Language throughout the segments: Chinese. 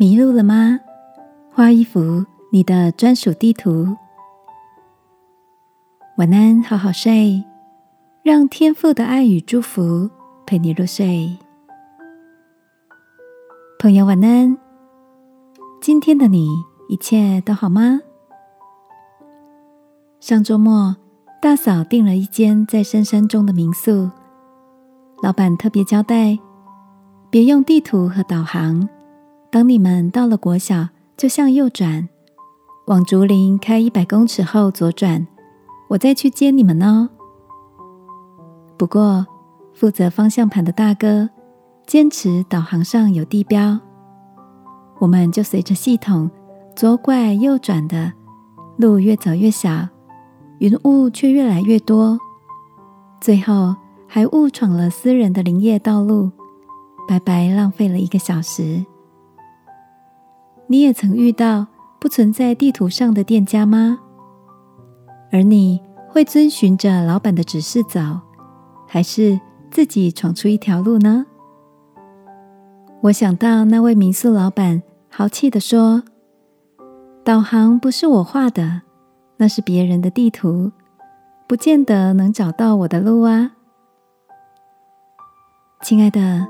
迷路了吗？画一幅你的专属地图。晚安，好好睡，让天父的爱与祝福陪你入睡。朋友，晚安。今天的你一切都好吗？上周末，大嫂订了一间在深山中的民宿，老板特别交代，别用地图和导航。当你们到了国小，就向右转，往竹林开一百公尺后左转，我再去接你们哦。不过，负责方向盘的大哥坚持导航上有地标，我们就随着系统左拐右转的路越走越小，云雾却越来越多，最后还误闯了私人的林业道路，白白浪费了一个小时。你也曾遇到不存在地图上的店家吗？而你会遵循着老板的指示走，还是自己闯出一条路呢？我想到那位民宿老板豪气的说：“导航不是我画的，那是别人的地图，不见得能找到我的路啊。”亲爱的，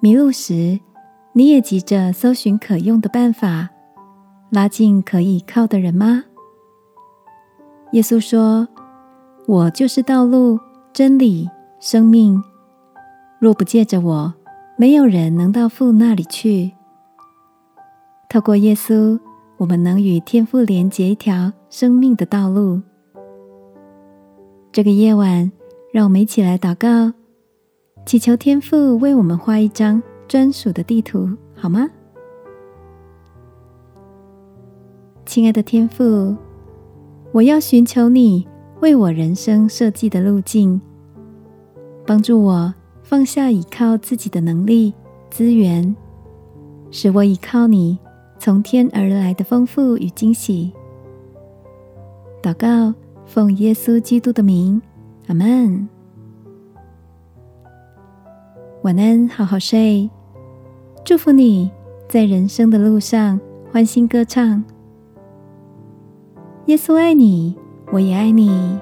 迷路时。你也急着搜寻可用的办法，拉近可以靠的人吗？耶稣说：“我就是道路、真理、生命。若不借着我，没有人能到父那里去。”透过耶稣，我们能与天父连接一条生命的道路。这个夜晚，让我们一起来祷告，祈求天父为我们画一张。专属的地图，好吗？亲爱的天父，我要寻求你为我人生设计的路径，帮助我放下依靠自己的能力资源，使我依靠你从天而来的丰富与惊喜。祷告，奉耶稣基督的名，阿门。晚安，好好睡。祝福你在人生的路上欢欣歌唱。耶稣爱你，我也爱你。